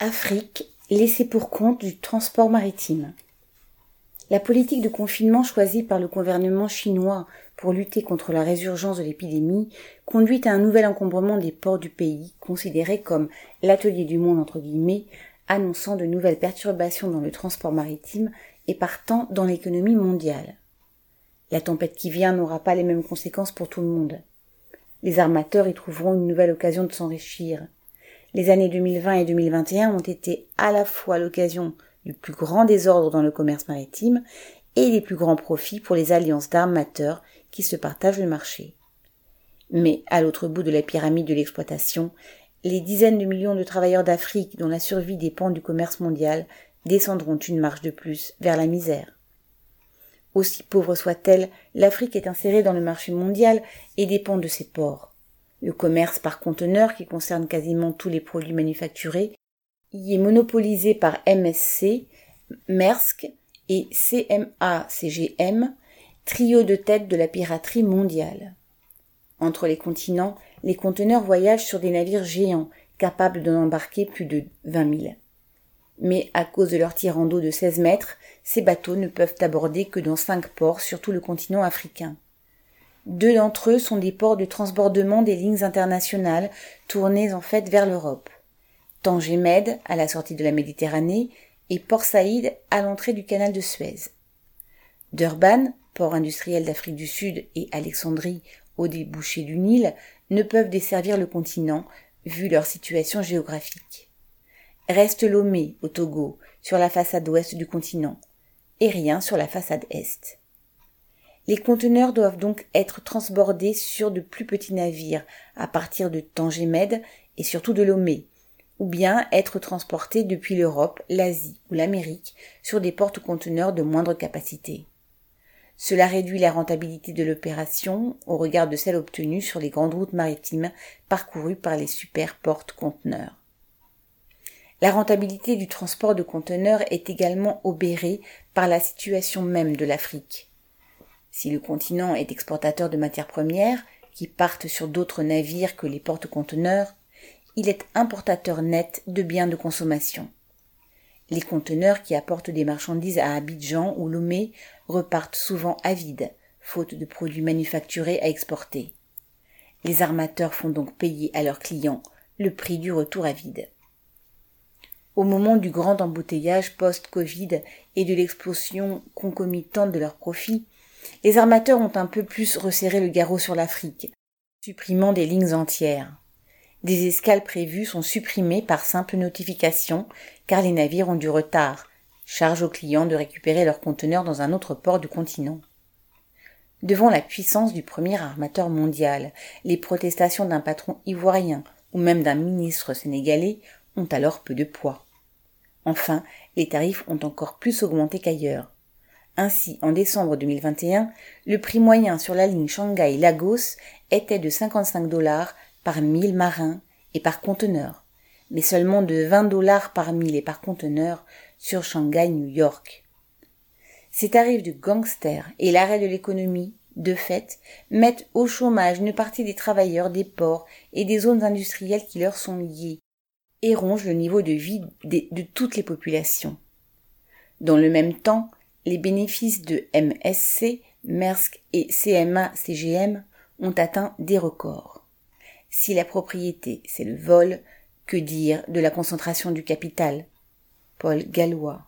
Afrique, laissée pour compte du transport maritime. La politique de confinement choisie par le gouvernement chinois pour lutter contre la résurgence de l'épidémie conduit à un nouvel encombrement des ports du pays, considéré comme l'atelier du monde entre guillemets, annonçant de nouvelles perturbations dans le transport maritime et partant dans l'économie mondiale. La tempête qui vient n'aura pas les mêmes conséquences pour tout le monde. Les armateurs y trouveront une nouvelle occasion de s'enrichir. Les années 2020 et 2021 ont été à la fois l'occasion du plus grand désordre dans le commerce maritime et des plus grands profits pour les alliances d'armateurs qui se partagent le marché. Mais à l'autre bout de la pyramide de l'exploitation, les dizaines de millions de travailleurs d'Afrique dont la survie dépend du commerce mondial descendront une marche de plus vers la misère. Aussi pauvre soit-elle, l'Afrique est insérée dans le marché mondial et dépend de ses ports. Le commerce par conteneur, qui concerne quasiment tous les produits manufacturés, y est monopolisé par MSC, Maersk et CMA-CGM, trio de tête de la piraterie mondiale. Entre les continents, les conteneurs voyagent sur des navires géants, capables d'en embarquer plus de vingt mille. Mais à cause de leur tirant d'eau de 16 mètres, ces bateaux ne peuvent aborder que dans cinq ports sur tout le continent africain. Deux d'entre eux sont des ports de transbordement des lignes internationales tournées en fait vers l'Europe. Tanger Med, à la sortie de la Méditerranée, et Port Saïd, à l'entrée du canal de Suez. Durban, port industriel d'Afrique du Sud, et Alexandrie, au débouché du Nil, ne peuvent desservir le continent, vu leur situation géographique. Reste Lomé, au Togo, sur la façade ouest du continent, et rien sur la façade est. Les conteneurs doivent donc être transbordés sur de plus petits navires à partir de Tanger-Med et surtout de Lomé, ou bien être transportés depuis l'Europe, l'Asie ou l'Amérique sur des porte-conteneurs de moindre capacité. Cela réduit la rentabilité de l'opération au regard de celle obtenue sur les grandes routes maritimes parcourues par les super porte-conteneurs. La rentabilité du transport de conteneurs est également obérée par la situation même de l'Afrique. Si le continent est exportateur de matières premières, qui partent sur d'autres navires que les porte-conteneurs, il est importateur net de biens de consommation. Les conteneurs qui apportent des marchandises à Abidjan ou Lomé repartent souvent à vide, faute de produits manufacturés à exporter. Les armateurs font donc payer à leurs clients le prix du retour à vide. Au moment du grand embouteillage post-Covid et de l'explosion concomitante de leurs profits, les armateurs ont un peu plus resserré le garrot sur l'Afrique, supprimant des lignes entières. Des escales prévues sont supprimées par simple notification, car les navires ont du retard. Charge aux clients de récupérer leurs conteneurs dans un autre port du continent. Devant la puissance du premier armateur mondial, les protestations d'un patron ivoirien ou même d'un ministre sénégalais ont alors peu de poids. Enfin, les tarifs ont encore plus augmenté qu'ailleurs. Ainsi, en décembre 2021, le prix moyen sur la ligne Shanghai-Lagos était de 55 dollars par mille marins et par conteneur, mais seulement de 20 dollars par mille et par conteneur sur Shanghai-New York. Ces tarifs de gangster et l'arrêt de l'économie, de fait, mettent au chômage une partie des travailleurs des ports et des zones industrielles qui leur sont liées et rongent le niveau de vie de toutes les populations. Dans le même temps, les bénéfices de MSC, Maersk et CMA-CGM ont atteint des records. Si la propriété, c'est le vol, que dire de la concentration du capital? Paul Gallois.